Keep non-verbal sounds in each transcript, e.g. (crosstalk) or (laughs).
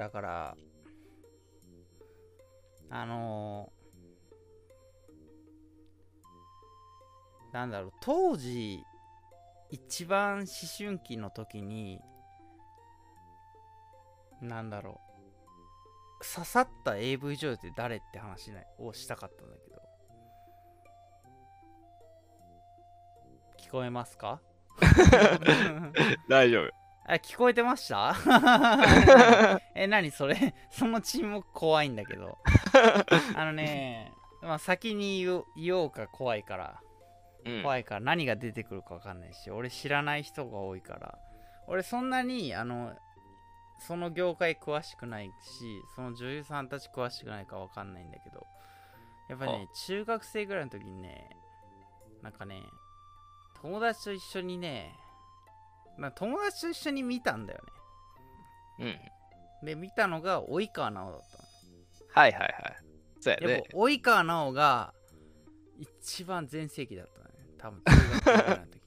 だからあのーなんだろう当時一番思春期の時になんだろう刺さった AV 女優って誰って話ねをしたかったんだけど聞こえますか？(laughs) 大丈夫。あ聞こえてました？(laughs) え何それ？(laughs) その沈黙怖いんだけど。(laughs) あのねまあ先に言おうか怖いから。うん。怖いから何が出てくるか分かんないし俺知らない人が多いから。俺そんなにあのその業界詳しくないしその女優さんたち詳しくないか分かんないんだけど。やっぱね中学生ぐらいの時にねなんかね友達と一緒にねな友達と一緒に見たんだようん。ねで見たのが及川直だったの。はいはいはい。そうやね。及川直が一番全盛期だったね。多分中学時。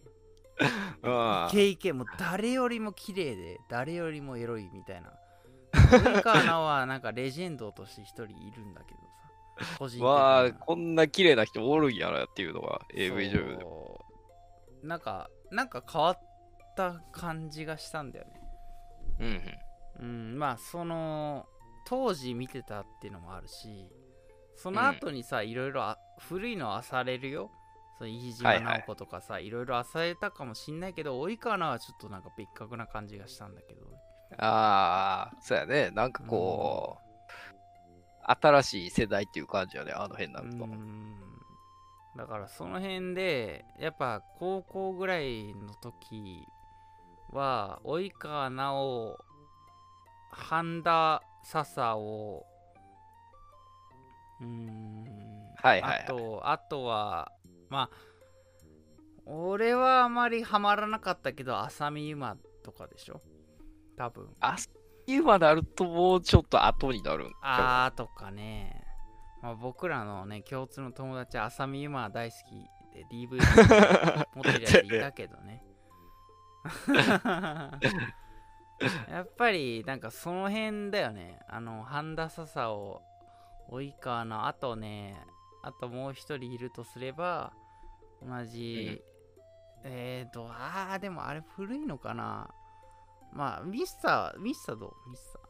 (laughs) うん。イケイケもう誰よりも綺麗で誰よりもエロいみたいな。及川直はなんかレジェンドとして一人いるんだけどさ。個人わあ、こんな綺麗な人おるんやなっていうのが AV 女優で。なんかなんか変わった感じがしたんだよねうんうんまあその当時見てたっていうのもあるしその後にさ、いろいろあ古いの漁れるよそう飯島はいはい直子とかさ、いろいろ漁れたかもしんないけど及川奈はちょっとなんか別格な感じがしたんだけどうん。ああ、そうやね。なんかこう、新しい世代っていう感じやね、あの辺になうると。んだからその辺でやっぱ高校ぐらいの時は及川奈緒半田笹をうーんはいはいはい。あとあとはまあ俺はあまりハマらなかったけど浅見ゆまとかでしょ？多分。あ今なるともうちょっと後になるあーとかね、まあ、僕らのね共通の友達浅見ゆま大好きで DVD 持ってるやついたけどね (laughs) (laughs) やっぱりなんかその辺だよね。あの半田笹を及川のあとねあともう一人いるとすれば同じ、えーとあーでもあれ古いのかな。まあミスターミスターどう？ミスター。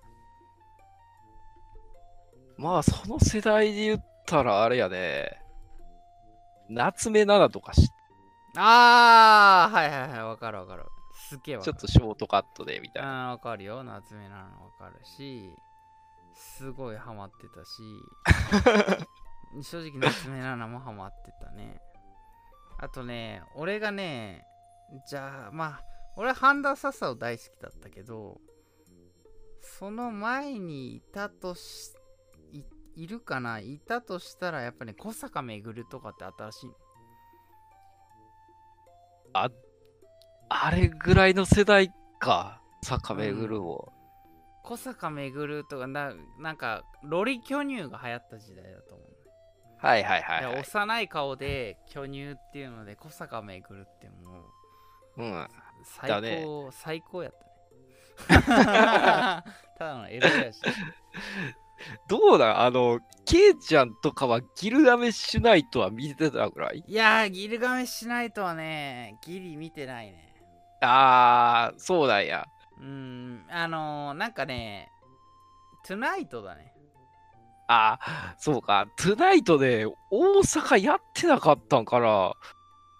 まあ、その世代で言ったらあれやね。夏目奈々とかし、あーはいはいはい。わかるわかるすっげえちょっとショートカットでみたいな。わかるよ。夏目なのわかるしすごいハマってたし。(laughs) 正直夏目奈々もハマってたね。あとね俺がねじゃあまあ俺は半田笹を大好きだったけどその前にいたとしいいるかな。いたとしたらやっぱね小坂めぐるとかって新しいのあれぐらいの世代か。坂めぐるを。小坂めぐるとかななんかロリ巨乳が流行った時代だと思うはいはいはい、はい。幼い顔で巨乳っていうので小坂めぐるってもううん。最高、だね最高やったね (laughs) ただのエロやしどうだあの、ケイちゃんとかはギルガメッシュナイトは見てたぐらい？いやーギルガメしないとはねギリ見てないねあー、そうなんや。うーんあのー、なんかねトゥナイトだねあー、そうか。トゥナイトで大阪やってなかったんから、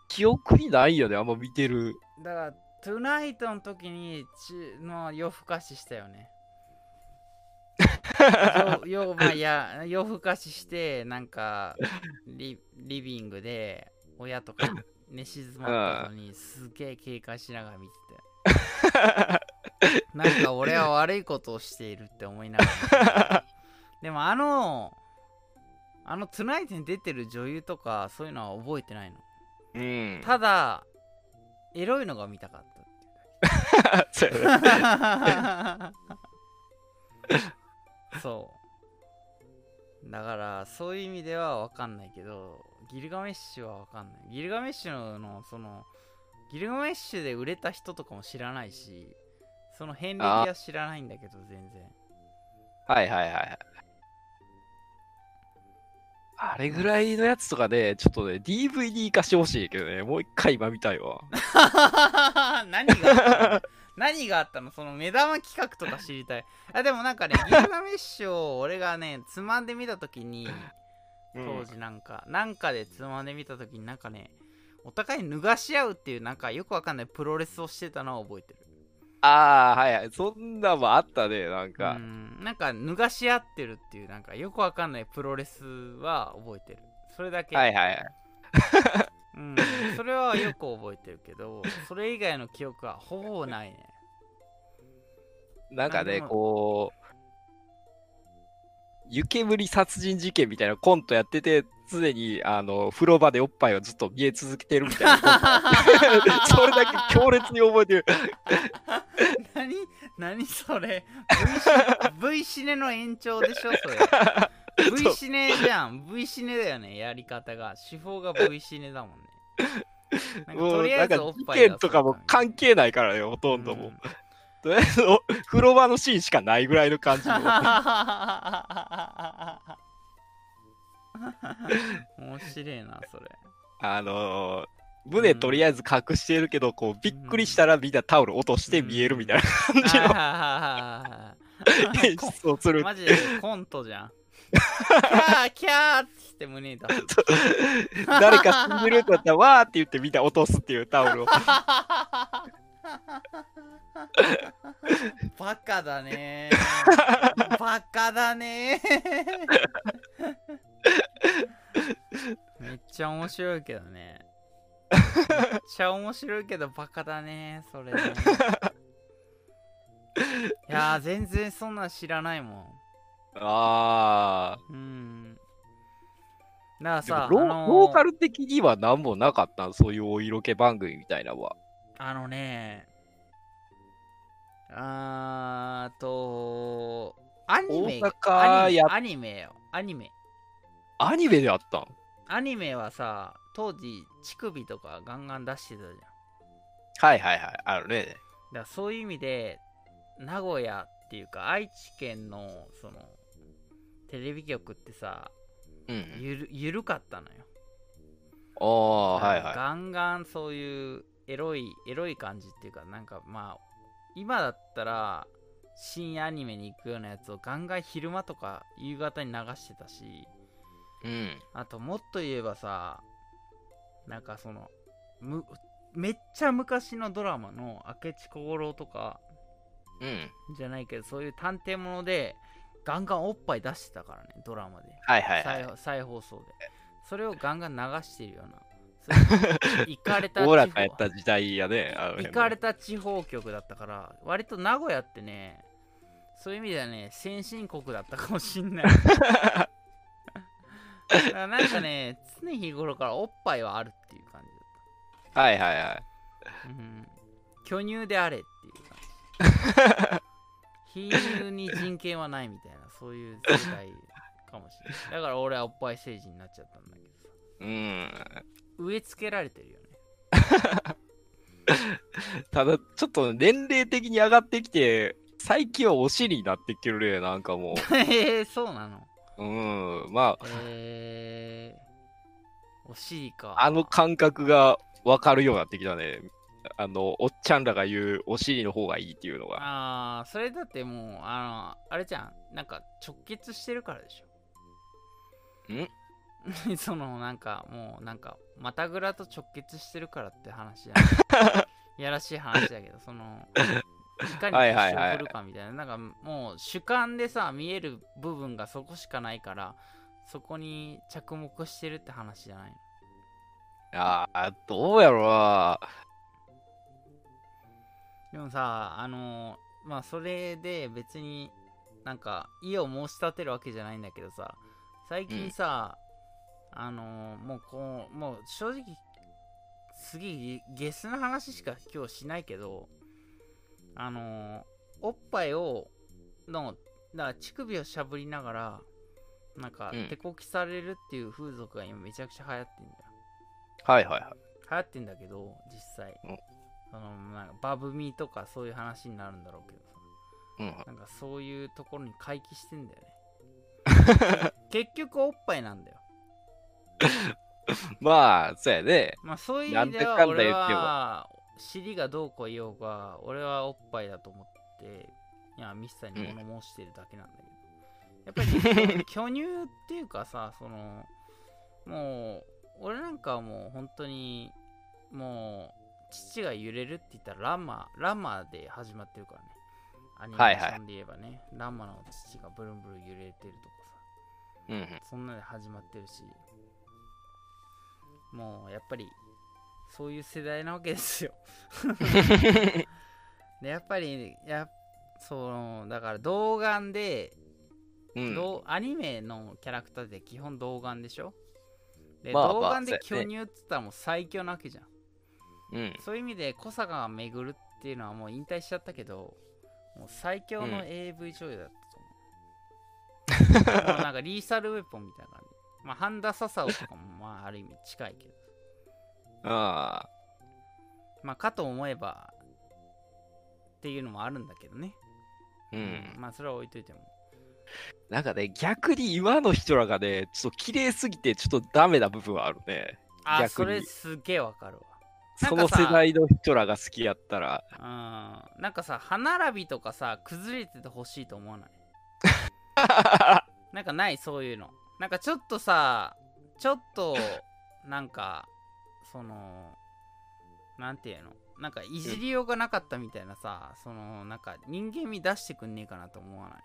記憶にないよね、あんま見てる。だからトゥナイトの時にちの夜更かししたよね (laughs) よよまあいや夜更かししてなんかリリビングで親とか寝静まったのにすげえ警戒しながら見てて。(laughs) なんか俺は悪いことをしているって思いながらでもあのあのトゥナイトに出てる女優とかそういうのは覚えてないの？うん。ただエロいのが見たかった (laughs) そう (laughs) そう。だからそういう意味では分かんないけどギルガメッシュは分かんないギルガメッシュのそのギルガメッシュで売れた人とかも知らないしその遍歴は知らないんだけど全然はいはいはいはい。あれぐらいのやつとかね、ちょっとね、DVD 化してほしいけどね、もう一回今見たいわ。(laughs) 何が何があったの？その目玉企画とか知りたい。あでもなんかね、ギルガメッシュを俺がね、つまんで見たときに、当時なんか、なんかでつまんで見たときになんかね、お互い脱がし合うっていうなんかよくわかんないプロレスをしてたのは覚えてる。ああ、はいはい。そんなんもあったね、なんうか。ん、なんか脱がし合ってるっていうなんかよくわかんないプロレスは覚えてる。それだけ。はいはいはい。(laughs) うん、それはよく覚えてるけど、それ以外の記憶はほぼないね。なんかね、こう、湯煙殺人事件みたいなコントやってて、常にあの風呂場でおっぱいをずっと見え続けてるみたいな。(laughs) それだけ強烈に覚えてる。(laughs) 何何それ v シ ?V シネの延長でしょそれ。(laughs) V シネじゃん。V シネだよね、やり方が。手法が V シネだもんね。なんかとりあえずおっ事ぱいとかも関係ないからね、ほとんどもう。うんとりあえずお風呂場のシーンしかないぐらいの感じの。面白いな、それ。あのー胸とりあえず隠してるけど、こうびっくりしたらみんなタオル落として見えるみたいな感じの (laughs) 演出をする。マジでコントじゃん。キャーキャーって言って胸に出す。(laughs) 誰か死んでるってなったら、わーって言ってみんな落とすっていうタオルを。(laughs) (laughs) バカだね (laughs) バカだねめっちゃ面白いけどね。めっちゃ面白いけどバカだねそれね。いやー全然そんなん知らないもん。あうん。だからさ、もローカル的には何もなかったん？そういうお色気番組みたいなのは。あのね、あーと、アニメアニメやアニメよ、アニメ。アニメであったん？アニメはさ、当時、乳首とかガンガン出してたじゃん。だはいはいはい。あるね。からそういう意味で、名古屋っていうか、愛知県の、その、テレビ局ってさ、うん。ゆるゆるかったのよ。ああ、はいはい。ガンガンそういうエロいエロい感じっていうかなんかまあ今だったら深夜アニメに行くようなやつをガンガン昼間とか夕方に流してたしうん。あともっと言えばさなんかそのむめっちゃ昔のドラマの明智小五郎とかうん。じゃないけどそういう探偵ものでガンガンおっぱい出してたからねドラマではいはいはい。再再放送でそれをガンガン流してるようなそういうイかれた地おおらかやっ方た時代やね。行かれた地方局だったから割と名古屋ってねそういう意味ではね先進国だったかもしんないなんかね常日頃からおっぱいはあるっていう感じだっはいはいはい。た、うん、巨乳であれっていう感じ貧乳に人権はないみたいなそういう世代かもしれないだから俺はおっぱい政治になっちゃったんだけどさうん。植え付けられてるよねただ、ちょっと年齢的に上がってきて、最近はお尻になってきてるね、なんかもへえ (laughs) そうなのう。うん。まえー、お尻かあ、あの感覚が分かるようになってきたね。あの、おっちゃんらが言うお尻の方がいいっていうのが。ああ、それだってもう、あの、あれじゃん。なんか直結してるからでしょ。ん？(laughs) その、なんかもう、なんか、またぐらと直結してるからって話じゃん。(laughs) やらしい話だけど、その、いかにはいはいはい腰を振るかみたいな。なんかもう、主観でさ、見える部分がそこしかないから、そこに着目してるって話じゃないの。ああ、どうやろうな。でもさ、あのまあそれで別になんか意を申し立てるわけじゃないんだけどさ、最近さ、あのもうこう、もう正直、すげえゲスな話しか今日しないけど、あのおっぱいを、の、だから乳首をしゃぶりながら、なんかうん手こきされるっていう風俗が今めちゃくちゃ流行ってんだよ。はいはいはい。流行ってんだけど実際、うんそのなんかバブミとかそういう話になるんだろうけどさうん。なんかそういうところに回帰してんだよね (laughs) 結局おっぱいなんだよ (laughs) まあ、そうやね。まあそういう意味では俺は尻がどうこう言おうが俺はおっぱいだと思っていやミスターに物申してるだけなんだけど、やっぱり、ね、巨乳っていうかさそのもう俺なんかはもう本当にもう父が揺れるって言ったらラマラマで始まってるからね。アニメーションで言えばね、ラマの父がブルンブルン揺れてるとかさ。うんうん。そんなで始まってるしもうやっぱりそういう世代なわけですよ。(laughs) でやっぱりやそのだから童顔で、うん。アニメのキャラクターって基本童顔でしょ？で、まあまあ童顔で巨乳って言ったらもう最強なわけじゃん。うん。そういう意味で小坂が巡るっていうのはもう引退しちゃったけどもう最強のうん。AV 女優だったと思う、(laughs) もうなんかリーサルウェポンみたいな感じまあハンダササオとかもまあある意味近いけど。ああ。まあかと思えばっていうのもあるんだけどね、うん。まあそれは置いといても。なんかね、逆に今の人らがね、ちょっと綺麗すぎて、ちょっとダメな部分はあるね。あそれすげえわかるなんその世代の人らが好きやったら。わうん。なんかさ歯並びとかさ崩れててほしいと思わない？(laughs) なんかない？そういうのなんかちょっとさちょっとなんかそのなんていうの？なんかいじりようがなかったみたいなさ、そのなんか人間味出してくんねえかなと思わない？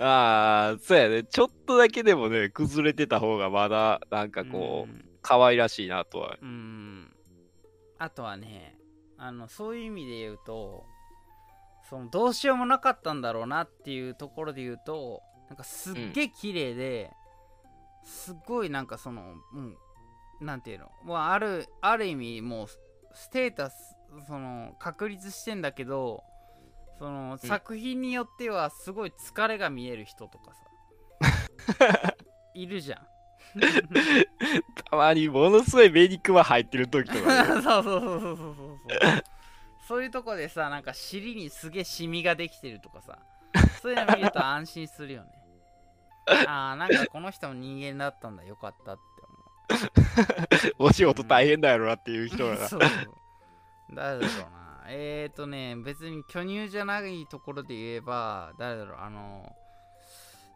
(laughs) ああ、そうやね。ちょっとだけでもね、崩れてた方がまだ、なんかこう、可愛らしいなとは。うんうんあとはねあのそういう意味で言うとそのどうしようもなかったんだろうなっていうところで言うとなんかすっげえ綺麗で、すっごいなんかそのうんなんていうの？もうあるある意味もうステータスその確立してんだけどそのうん。作品によってはすごい疲れが見える人とかさ (laughs) いるじゃん。たまにものすごいメニクマ入ってる時とか、ね、(laughs) そうそうそうそうそうそうそういうとこでさなんか尻にすげえシミができてるとかさそういうの見ると安心するよね。(laughs) ああなんかこの人も人間だったんだよかったってお仕事大変だやろなっていう人思うらが。そう。誰だろうな。えーとね別に巨乳じゃないところで言えば誰だろう。あの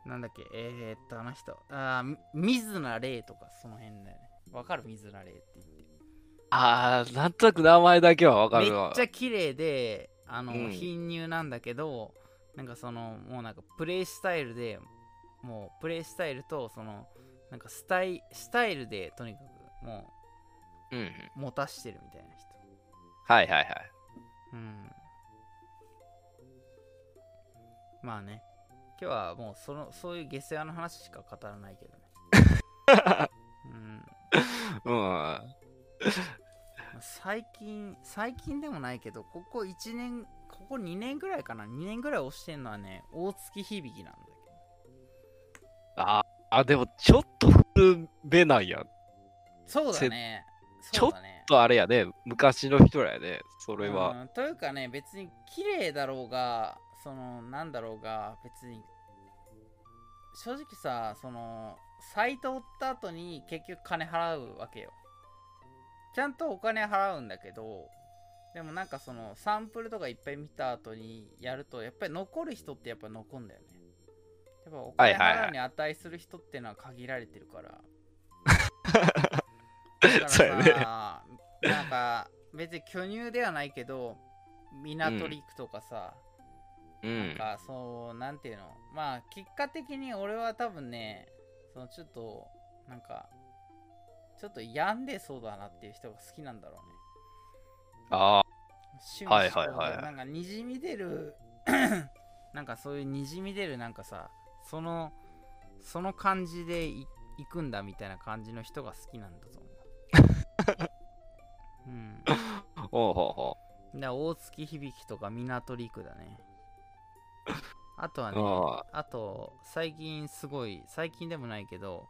なんだっけえー、っとあの人。あー水名玲とかその辺だよね。わかる？水名玲って言ってああ、なんとなく名前だけはわかめっるわち。ゃ綺麗であの、うん貧乳なんだけどなんかそのもうなんかプレイスタイルでもうプレイスタイルとそのなんかスタイスタイルでとにかくもうんうん。う持たしてるみたいな人はいはいはい。うんまあね今日はもうそのそういう下世話の話しか語らないけどねうん (laughs) うん。最近最近でもないけどここ1年ここ2年ぐらいかな？2年ぐらい押してんのはね大月響なんだけど。ああ、でもちょっと古めなんや。そうだね。ちょっとあれやね、昔の人らやね、それは。うんというかね別に綺麗だろうがそのなんだろうが別に正直さそのサイト追った後に結局金払うわけよちゃんとお金払うんだけどでもなんかそのサンプルとかいっぱい見た後にやるとやっぱり残る人ってやっぱ残るんだよね。やっぱお金払うに値する人ってのは限られてるから。だからそうやね。さなんか別に巨乳ではないけど港リクとかさ、うん。なんかそうなんていうの。まあ結果的に俺は多分ねそのちょっとなんかちょっと病んでそうだなっていう人が好きなんだろうね。あ趣味はいはいはい。なんかにじみ出る (clears throat) なんかそういうにじみ出るなんかさそのその感じでいいくんだみたいな感じの人が好きなんだと思う。(laughs) うん。あ、ほうほう。ほで大月響とか港陸だね。あとはう。ねああと最近すごい最近でもないけど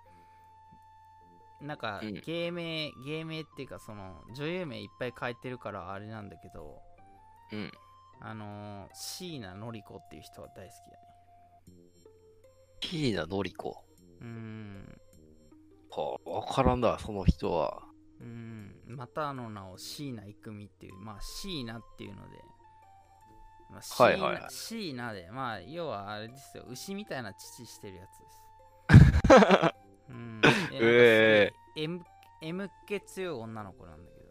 なんかうん芸名、芸名っていうかその女優名いっぱい変えてるからあれなんだけどうん。あのー、椎名のり子っていう人は大好きだね。椎名のり子？うーん。はあ、わからんだ、その人は。うん。またの名を椎名郁美っていう、まあ椎名っていうので、まあ、椎はいはいはい名椎名で、まあ要はあれですよ、牛みたいな乳してるやつです。(laughs) M, M 気強い女の子なんだけど。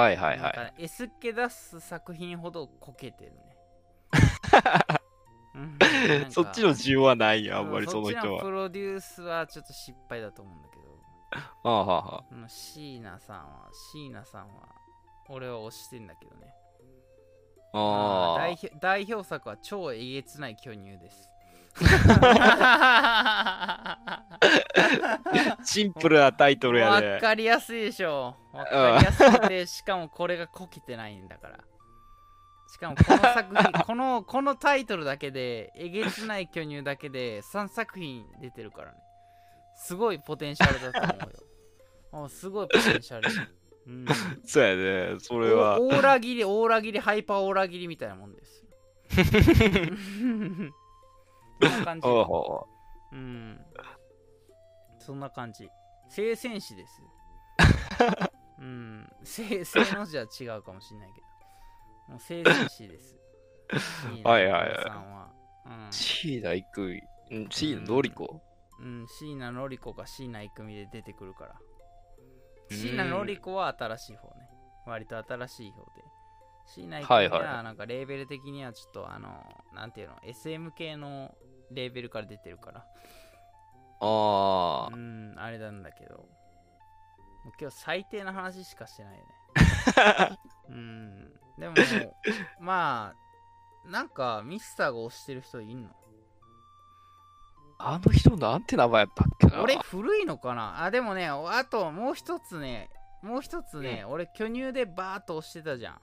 はいはいはい。S っ気出す作品ほどこけてるね。(laughs) そっちの需要はないよ、あんまりうその人は。プロデュースはちょっと失敗だと思うんだけど、はあはあはあ。椎名さんは、椎名さんは、俺は推してんだけどね。あ代表代表作は超えげつない巨乳です。あ。(laughs) シンプルなタイトルやわで。かりやすいでしょ。わかりやすくて、しかもこれがこけてないんだから。しかもこの作品、(laughs) このこのタイトルだけで、えげつない巨乳だけで3作品出てるからね。すごいポテンシャルだと思うよ。(laughs) あすごいポテンシャル。うん、そうやね、それは。おオーラ切り、オーラ切り、ハイパーオーラ切りみたいなもんですよ。そんな感じ。(laughs) ほうん。そんな感じ。聖戦士です。(laughs) うん。聖聖の字は違うかもしれないけど。もう聖戦士です。はいはいはいさんは。う。椎名育美。ん椎名のり子？うん。うん、椎名のり子が椎名郁美で出てくるから。うん椎名のり子は新しい方ね。割と新しい方で。椎名郁はいはい美はなんかレーベル的にはちょっとあの、なんていうの、SM 系のレーベルから出てるから。あうん、あれなんだけど。今日最低な話しかしてないよね。あ。(laughs) うん。でも、まあ、なんかミスターが推してる人いんの？あの人なんて名前やったっけな？俺古いのかな？あ、でもね、あともう一つね、もう一つね、俺巨乳でバーっと押してたじゃん。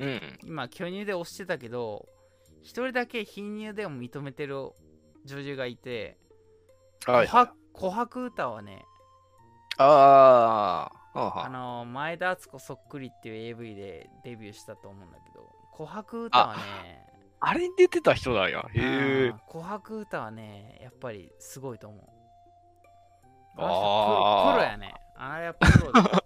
うん。今巨乳で押してたけど、一人だけ貧乳でも認めてる女優がいて、はい。琥珀歌はね、ああ。はああの前田敦子そっくりっていう AV でデビューしたと思うんだけど琥珀歌はねあれに出てた人なんや。へえうん。琥珀歌はねやっぱりすごいと思うあーあプロやねあれはプロだ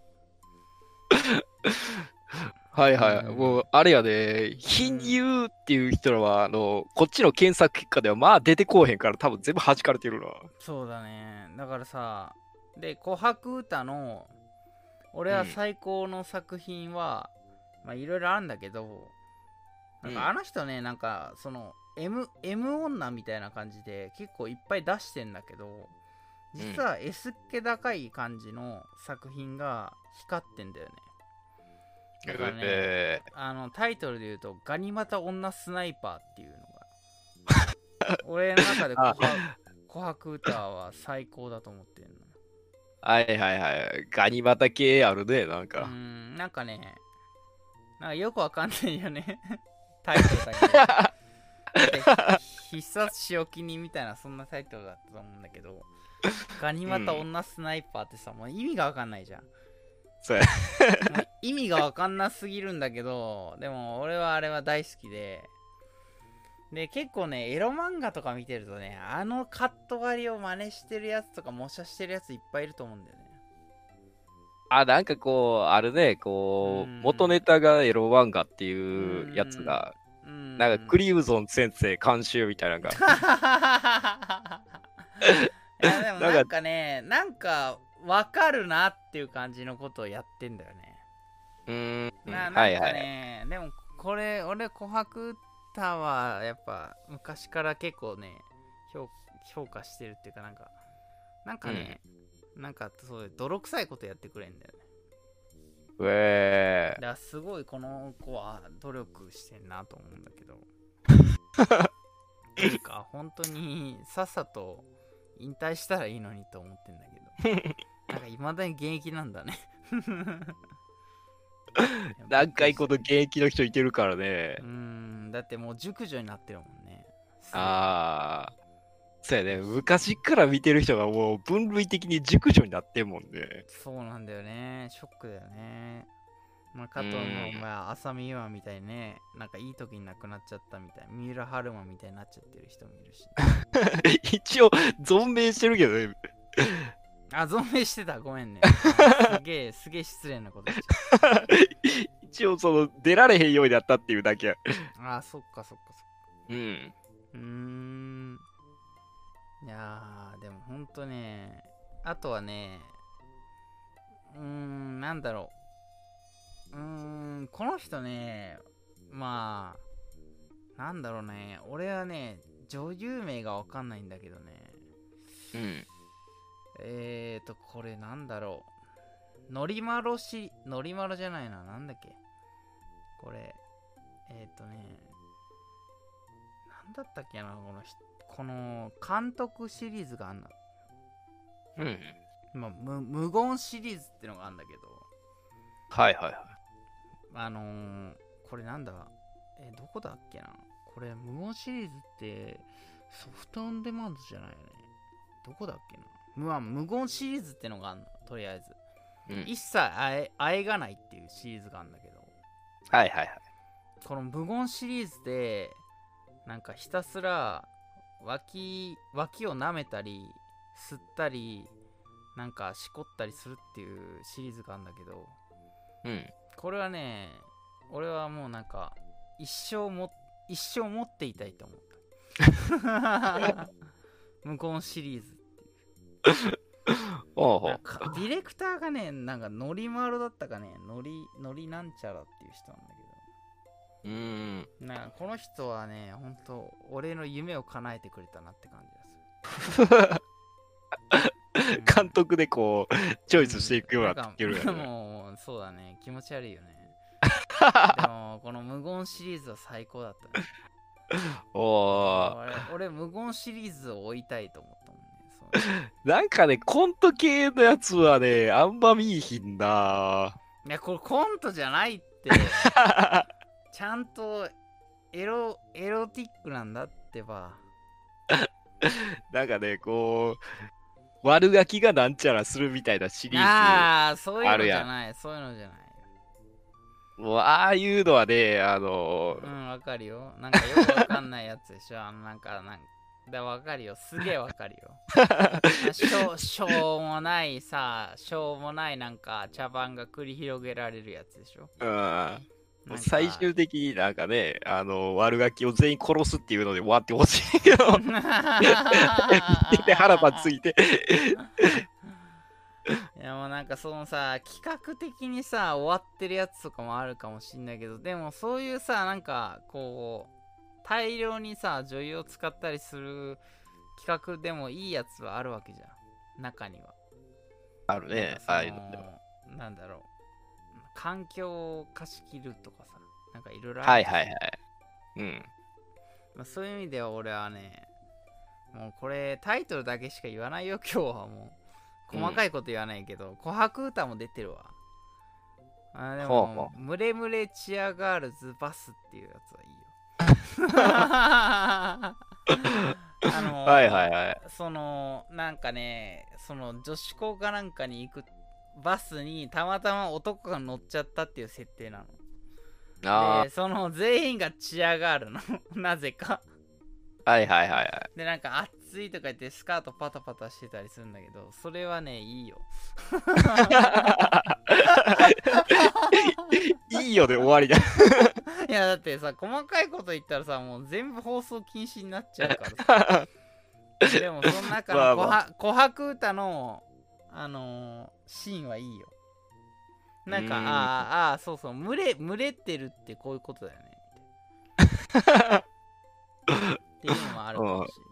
はいはい。うん。もう、あれやで、貧乳っていう人らは、あの、こっちの検索結果では、まあ出てこうへんから、多分全部弾かれてるな。そうだね。だからさで琥珀歌の俺は最高の作品は、まあいろいろあるんだけどなんうん。かあの人ね、なんかその M, M 女みたいな感じで結構いっぱい出してんだけど実は S っ気高い感じの作品が光ってんだよねね。えあのタイトルで言うと「ガニ股女スナイパー」っていうのが。(laughs) 俺の中で琥あ。珀歌は最高だと思ってるのーはいはいはい。ガニ股系あるね、なんうか。んなんかねなんかよくわかんないよね。(laughs) タイトルだけど必殺仕置き人みたいなそんなタイトルだったと思うんだけどガニ股女スナイパーってさ、もう意味がわかんないじゃんそうや。もう意味がわかんなすぎるんだけどでも俺はあれは大好きで。で結構ねエロ漫画とか見てるとねあのカット割りを真似してるやつとか模写してるやついっぱいいると思うんだよね。あ、なんかこう、あるね、こう、うん。元ネタがエロ漫画っていうやつが、うん。なんかクリムゾン先生監修みたいなのが、(laughs) いやでもなんか (laughs) なんかねなんかわかるなっていう感じのことをやってんだよね。うーん、ななんかはい。はい。ね、でもこれ俺琥珀歌はやっぱ昔から結構ね評評価してるっていうかなんかなんかね、なんかそういう泥臭いことやってくれんだよね。うえだからすごいこの子は努力してんなと思うんだけど。(laughs) なんか本当にさっさと引退したらいいのにと思ってんだけど (laughs) なんかいまだに現役なんだね (laughs) 何回この現役の人いてるからねう。んだってもう熟女になってるもんねああ。そうやね。昔から見てる人がもう分類的に熟女になってんもんね。そうなんだよねショックだよねまあ、加藤のうんお前浅見ゆまみたいにねなんかいい時に亡くなっちゃったみたい三浦春馬みたいになっちゃってる人もいるし (laughs) 一応、存命してるけどね。あ存命してた。ごめんね。あ (laughs) すげえすげえ失礼なことしちゃっ (laughs) 一応、その、出られへんようになったっていうだけ。あそっかそっかそっか。うん。うーん。いやーでもほんとねあとはねうーんなんだろう。うーんこの人ねまあなんだろうね。俺はね女優名がわかんないんだけどね。うん。えーとこれなんだろう。のりまろしのりまろじゃないな。なんだっけ？これえーとねなんだったっけな？この人この監督シリーズがあんな、うん。まあ、無無言シリーズってのがあんだけど。はいはいはい。あのー、これなんだ？えどこだっけな？これ無言シリーズってソフトオンデマンドじゃないよね。どこだっけな？まあ無言シリーズってのがあんのとりあえずうん。一切あえあえがないっていうシリーズがあるんだけどはいはいはい。この無言シリーズでなんかひたすら脇脇を舐めたり吸ったりなんかしこったりするっていうシリーズがあるんだけどうん。これはね俺はもうなんか一生も一生持っていたいと思った (laughs) (laughs) (laughs) 無言シリーズ (laughs) ディレクターがねなんかノリマルだったかねノリノリなんちゃらっていう人なんだけどうーん。なんかこの人はね、ほんと、俺の夢を叶えてくれたなって感じがする。(laughs) 監督でこう、チョイスしていくようになってるね。もう、そうだね、気持ち悪いよね。(laughs) でも、この無言シリーズは最高だったね。おー俺、俺無言シリーズを追いたいと思ったもんね。そうなんかね、コント系のやつはね、あんま見いひんな。いや、これコントじゃないって、(laughs) ちゃんとエロ、エロティックなんだってば。なんかね、こう、悪ガキがなんちゃらするみたいなシリーああ、そういうのじゃない、そういうのじゃない。ズ。もう、ああいうのはね、あのう、ん、わかるよ。なんかよくわかんないやつでしょ。あの、なんか、なんだ、わかるよ。すげえわかるよ。(laughs) しょう、しょうもないさ、しょうもないなんか茶番が繰り広げられるやつでしょ。うん。最終的になんかね、あの、悪ガキを全員殺すっていうので終わってほしいけど、(laughs) て腹ばついて。(laughs) いやもうなんかそのさ企画的にさ終わってるやつとかもあるかもしんないけどでもそういうさなんかこう大量にさ女優を使ったりする企画でもいいやつはあるわけじゃん。中には。あるね、ああいうのでも。なんだろう。環境を貸し切るとかさなんかいろいろはいはいはい。うん。まあ、そういう意味では俺はねもうこれタイトルだけしか言わないよ今日はもう。細かいこと言わないけど、琥珀歌も出てるわ。あでもムレムレチアガールズバスっていうやつはいいよ (laughs) あのはいはいはい。そのなんかねその女子校かなんかに行くバスにたまたま男が乗っちゃったっていう設定なのあでその全員がチアガールの (laughs) なぜかあ、はいはいはいはい。でなんか暑いとか言ってスカートパタパタしてたりするんだけどそれはねいいよ。(laughs) いいよで終わりだ。(laughs) いやだってさ細かいこと言ったらさもう全部放送禁止になっちゃうからさ。でもその中のまあま琥珀歌のあのーシーンはいいよ。なんかん。あーあーそうそう群れ群れてるってこういうことだよねって。(laughs) いうのもあるかもしれ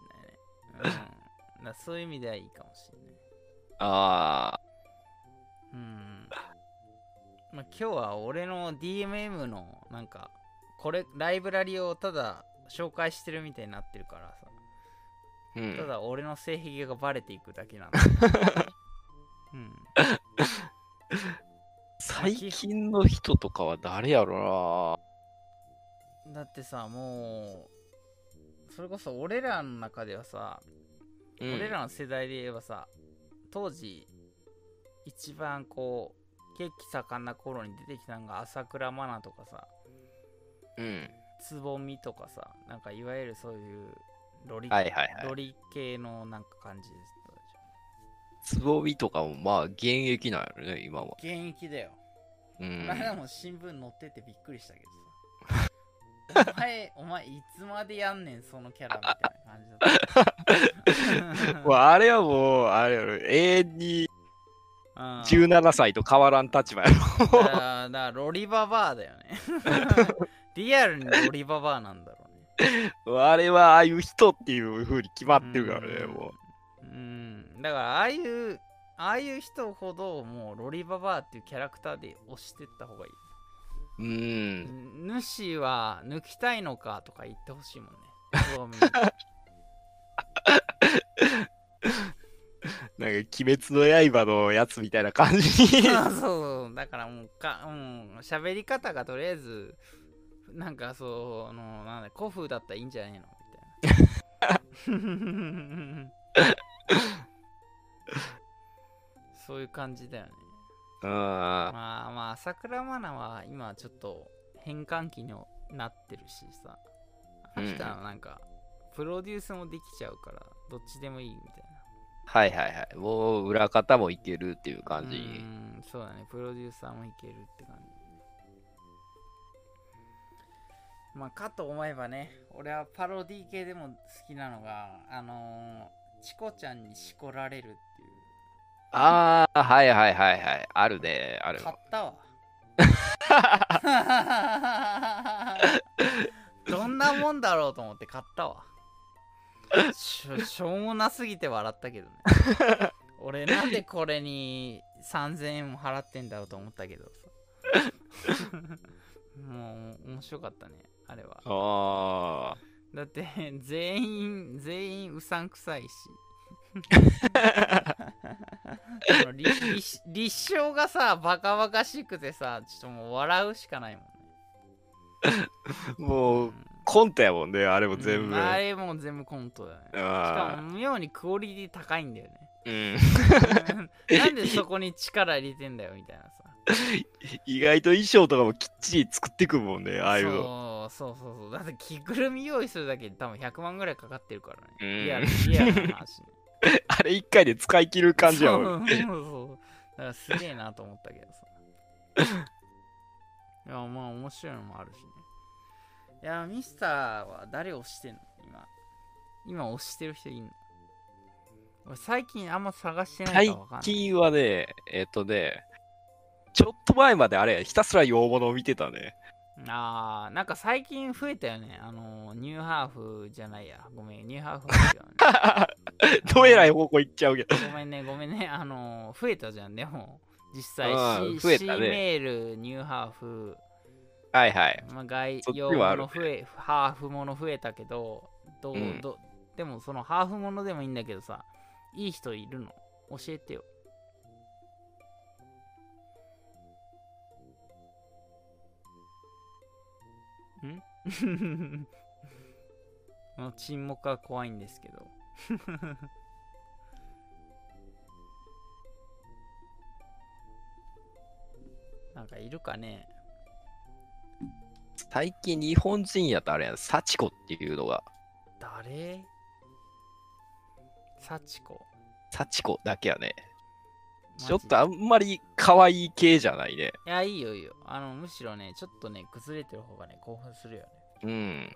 うん、だそういう意味ではいいかもしれないあうん。まあ、今日は俺の DMM のなんかこれライブラリをただ紹介してるみたいになってるからさ、あ、うん。ただ俺の性癖がバレていくだけなんだ。(laughs) うん。最近の人とかは誰やろだってさもうそれこそ俺らの中ではさ、な。うん、俺らの世代で言えばさ当時一番こう血気盛んな頃に出てきたのが朝倉まなとかさうん。つぼみとかさなんかいわゆるそういうロリ,、はいはいはい。ロリ系のなんか感じですつぼみとかもまあ現役なんやろね、今は。現役だよ、うんこ。の間も新聞載っててびっくりしたけどさお前お前いつまでやんねんそのキャラみたいな感じだった。(laughs) もうあれはもう、あれやろ、永遠にうん17歳と変わらん立場やだからだからロリババアだよね。(laughs) リアルにロリババアなんだろうね。ろ。あれはああいう人っていう風に決まってるからね、う。んもうん。だからああいうああいう人ほどもうロリババアっていうキャラクターで押してった方がいい、う。うん。主は抜きたいのかとか言ってほしいもんね (laughs) なんか、鬼滅の刃のやつみたいな感じに。そうそうだからもうかうん喋り方がとりあえずなんかそうあのなんだ古風だったらいいんじゃないのみたいな (laughs) そういう感じだよねうん。まあまあ朝倉愛菜は今ちょっと変換期になってるしさあの人はなんかプロデュースもできちゃうからどっちでもいいみたいなはいはいはい。もう裏方もいけるっていう感じ。うんそうだねプロデューサーもいけるって感じまあかと思えばね俺はパロディ系でも好きなのがあのー、チコちゃんにしこられるああ、はいはいはいはい。あるね、ある。買ったわ (laughs) どんなもんだろうと思って買ったわしょしょうもなすぎて笑ったけどね俺なんでこれに3000円も払ってんだろうと思ったけどさもう面白かったねあれはああ。だって全員全員うさんくさいし立証がさバカバカしくてさちょっともう笑うしかないもんね。もう、コントやもんね、あれも全部。うんあれもう全部コントだよねしかあも妙にクオリティ高いんだよね。ーうん。(laughs) なんでそこに力入れてんだよみたいなさ。意外と衣装とかもきっちり作ってくもんね、ああいうの。そうそうそうそう。だって着ぐるみ用意するだけで多分100万ぐらいかかってるからね。うん。リアルリアルな話ね (laughs) あれ一回で使い切る感じやもん。そうそうそうだからすげえなと思ったけどさ。(laughs) いやまあ面白いのもあるしね。いやミスターは誰を推してんの？今。今推してる人いんの？俺最近あんま探してない最からわかんない。近はね、えっ、とね、ちょっと前まであれ、ひたすら洋物を見てたね。あーなんか最近増えたよねあのニューハーフじゃないやごめんニューハーフは (laughs) 違うねどえらい方向行っちゃうけど。ごめんね、ごめんね。あの、増えたじゃん、でも。実際、うん C, 増えた C ねメール、ニューハーフ、はいはい。まあ、外そっち用はあるの増え、ハーフもの増えたけど、どう、うんどでもそのハーフものでもいいんだけどさ、いい人いるの？教えてよ。ん？(laughs) もう沈黙は怖いんですけど。(laughs) なんかいるかね？最近日本人やったらあれやん、幸子っていうのが、誰？幸子。幸子だけやね。ちょっとあんまり可愛い系じゃないね。いや、いいよいいよ。あの、むしろね、ちょっとね、崩れてる方がね、興奮するよね。うん。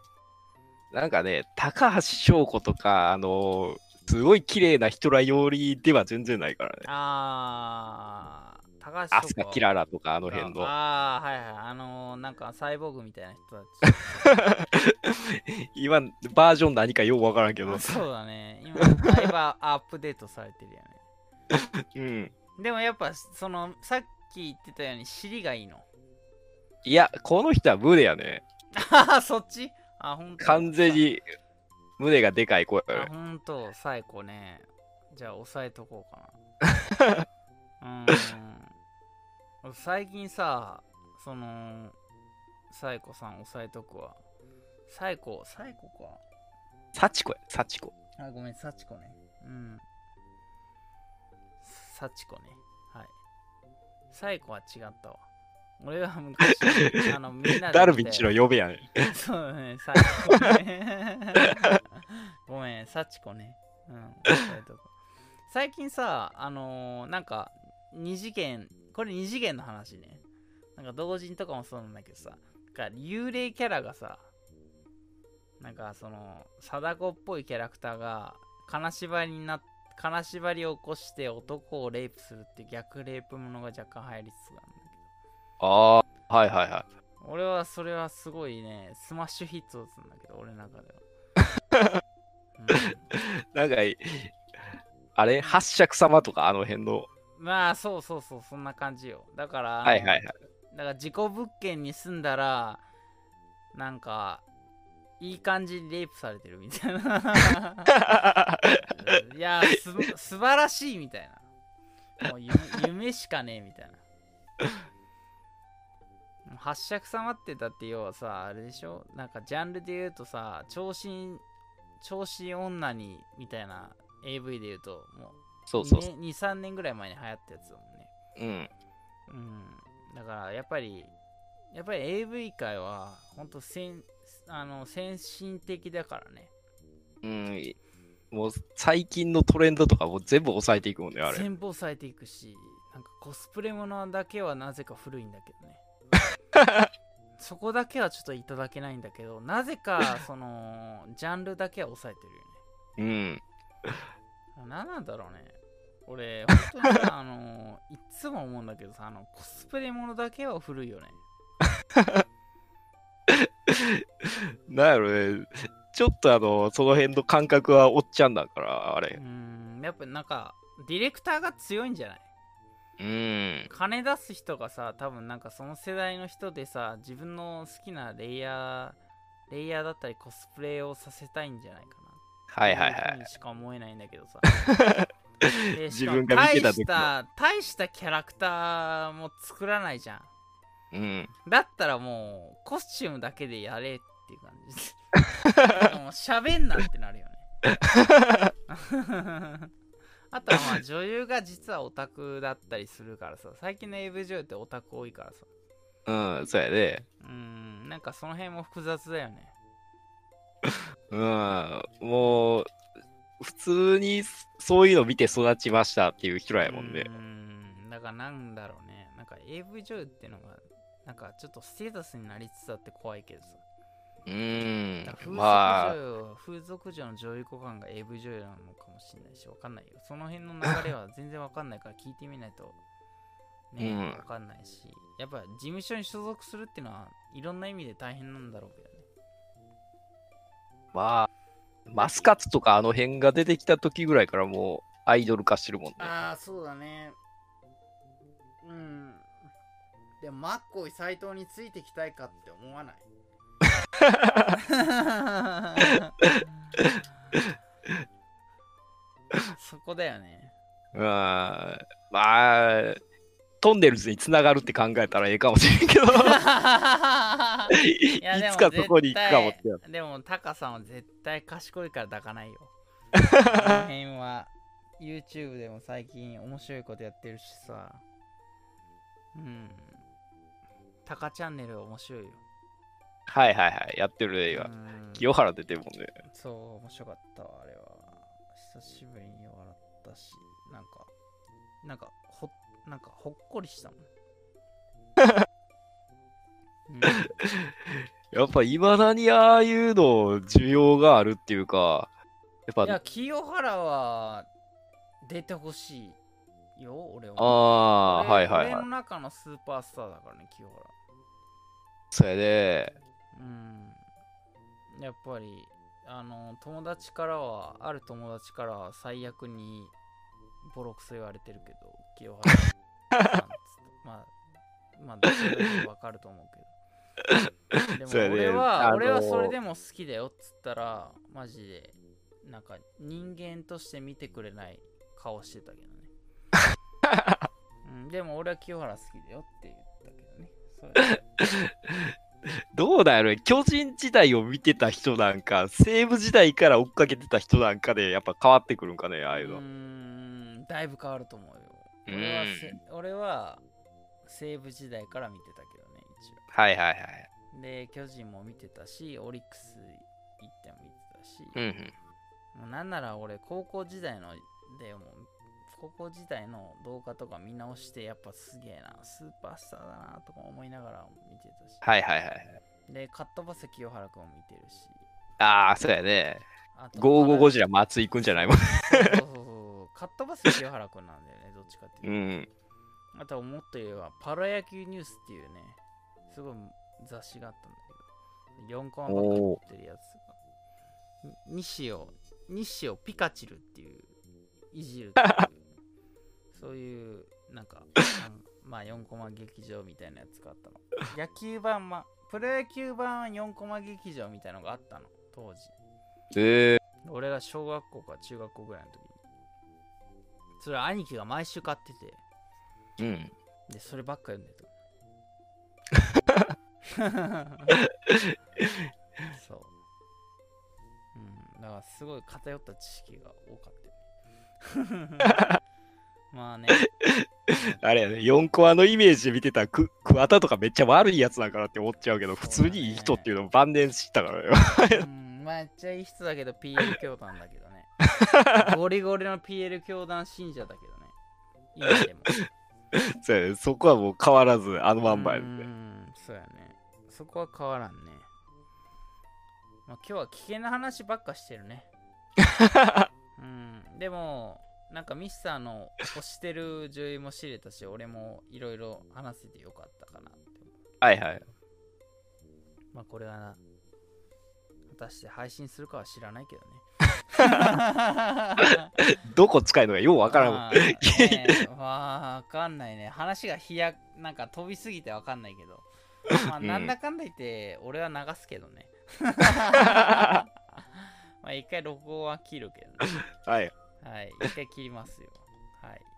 なんかね、高橋翔子とか、あのすごい綺麗な人らよりでは全然ないからね。あー、高橋アスカキララとかあのの辺の。あー、はいはい。あのー、なんかサイボーグみたいな人た (laughs) 今、バージョン何かようわからんけどち。。そうだね。今、だいぶアップデートされてるよね。(laughs) うん。でもやっぱ、その、さっき言ってたように尻がいいの。いや、この人は胸やね。あー、そっち？あ、ほんと。完全に胸がでかい子やあ、ね。ほんと、最高ね。じゃあ、押さえとこうかな。(laughs) うーん。最近さ、その、サイコさん押さえとくわ。サイコ、サイコか。幸子や、幸子。あ、ごめん、サチコね。うん。サチコね。はい。サイコは違ったわ。俺が昔、(laughs) あの、みんなで。ダルビッチの呼べや (laughs) (laughs) ん。そうね、サチコね。ごめん、サチコね。うん、最近さ、あのーなんか、二次元、これ二次元の話ね。なんか同人とかもそうなんだけどさ、なんか幽霊キャラがさ、なんかその、貞子っぽいキャラクターが、金縛りになっ金縛りを起こして男をレイプするっていう逆レイプものが若干流行りつつあるんだけど。ああ、はいはいはい。俺はそれはすごいね、スマッシュヒットをするんだけど、俺の中では。(laughs) なんか、あれ、八尺様とかあの辺の。うんまあ、そうそうそう、そんな感じよ。だから、はいはいはい。だから事故物件に住んだら、なんか、いい感じにレイプされてるみたいな。(laughs) いやす、素晴らしいみたいな。もう夢夢しかねえみたいな。八尺様ってだって要はさ、あれでしょ？なんかジャンルで言うとさ、長身、長身女にみたいな AV で言うと、もうそうそうそう。2, 3年ぐらい前に流行ったやつだもんね。うん。うん。だからやっぱり、やっぱり AV 界は本当先あの先進的だからね。うん。もう最近のトレンドとかも全部抑えていくもんね、あれ。全部抑えていくし、なんかコスプレものだけはなぜか古いんだけどね。(laughs) そこだけはちょっといただけないんだけど、なぜか (laughs) そのジャンルだけは抑えてるよね。うん。何なんだろうね。俺、本当にさ、(laughs) あのいっつも思うんだけどさ、あのコスプレものだけは古いよね。(laughs) なんやろね。ちょっとあの、その辺の感覚はおっちゃんだから、あうれ。ん、やっぱなんか、ディレクターが強いんじゃない？うん。金出す人がさ、多分なんかその世代の人でさ、自分の好きなレイヤー、レイヤーだったりコスプレをさせたいんじゃないかな。はいはいはい。しか思えないんだけどさ。(laughs) で自分が見てた時大した大したキャラクターも作らないじゃん。うん。だったらもうコスチュームだけでやれっていう感じです。(laughs) もう喋んなってなるよね。(laughs) あとはまあ女優が実はオタクだったりするからさ、最近の AV 女優ってオタク多いからさ。うん、そうやね。うん、なんかその辺も複雑だよね。(laughs) うん。もう、普通にそういうの見て育ちましたっていう人らやもんねう。ん、だからなんだろうね。なんか AV 女優っていうのが、なんかちょっとステータスになりつつあって怖いけどさ。うんだから。風俗まあ女、優は風俗女の女優股間が AV 女優なのかもしれないし、わかんないよ。その辺の流れは全然わかんないから聞いてみないと、ね、うんわかんないし、やっぱ事務所に所属するっていうのはいろんな意味で大変なんだろうけどね。まあ、マスカッツとかあの辺が出てきた時ぐらいからもうアイドル化してるもんね。ああ、そうだね。うん。でも、マッコイ斎藤についてきたいかって思わない？(laughs) そこだよね。うん。まあ、トンネルズにつながるって考えたらええかもしれんけど。いいつかそこに行くかもって。でも、タカさんは絶対賢いから抱かないよ。この辺は YouTube でも最近面白いことやってるしさ。うん。タカチャンネル面白いよ。はいはいはい。やってるね、今。うん清原出てるもんね。そう、面白かったわ、あれは。久しぶりに笑ったし、なんか、なんか、ほ、なんか、ほっこりしたもん。(laughs) うんやっぱいまだにああいうの需要があるっていうか、やっいや、ぱ、清原は出てほしいよ、俺は。ああ、俺はいはいはい俺の。中のスーパースターだからね、清原。それで、うん。やっぱり、あの、友達からは、ある友達からは最悪にボロクソ言われてるけど、清原なん。(laughs) まあ、まあ、どわかると思うけど。でも俺は、あのー俺はそれでも好きだよっつったら、マジで、なんか人間として見てくれない顔してたけどね。(laughs) うん、でも俺は清原好きだよって言ったけ (laughs) どうだよね巨人時代を見てた人なんか、西武時代から追っかけてた人なんかで、やっぱ変わってくるんかね、ああいうの。んだいぶ変わると思うよ。うん俺はせ俺は西武時代から見てたけどね、一応。はいはいはい。で、巨人も見てたし、オリックス行っても見てたし、うんうん。もうなんなら俺、高校時代の、でも、高校時代の動画とか見直して、やっぱすげえな、スーパースターだなとか思いながら見てたし。はいはいはい。で、カットバス清原君も見てるし。ああ、そうやね。ゴーゴーゴジジラ松井くんじゃないもん。そうそうそうカットバス清原君なんだよね、(laughs) どっちかってういうと。ん。あとはもっと言えば、パロ野球ニュースっていうね、すごい雑誌があったんだけど、4コマばっかり載ってるやつ西を、西をピカチルっていう、いじるっていう、(laughs) そういう、なんか、(laughs) まあ4コマ劇場みたいなやつがあったの。野球版、ま、プロ野球版4コマ劇場みたいのがあったの、当時。えー、俺が小学校か中学校ぐらいの時に。それ兄貴が毎週買ってて、うん。で、そればっか読んでた。(laughs) そう。うん、だからすごい偏った知識が多かったよ。(laughs) まあね、(laughs) あれやね、4コアのイメージで見てたく桑田とかめっちゃ悪いやつなんかなって思っちゃうけど、普通にいい人っていうのも晩年知ったからよ。うん、めっちゃいい人だけど PL 教団だけどね。(laughs) ゴリゴリの PL 教団信者だけどね。今でも。そうやね、そこはもう変わらず、あのまんまやうね。ん、そうやね。そこは変わらんね。まあ、今日は危険な話ばっかしてるね。(laughs) うん、でも、なんかミスターの推してる女優も知れたし、俺もいろいろ話せてよかったかなって思う。はいはい。まあこれはな、果たして配信するかは知らないけどね。(laughs) どこ使いのかようわからんもん。まあね (laughs) わかんないね。話が飛躍、なんか飛びすぎてわかんないけど。まあ、うんなんだかんだ言って、俺は流すけどね。(laughs) まあ、一回録音は切るけどね。はい。はい、一回切りますよ。はい。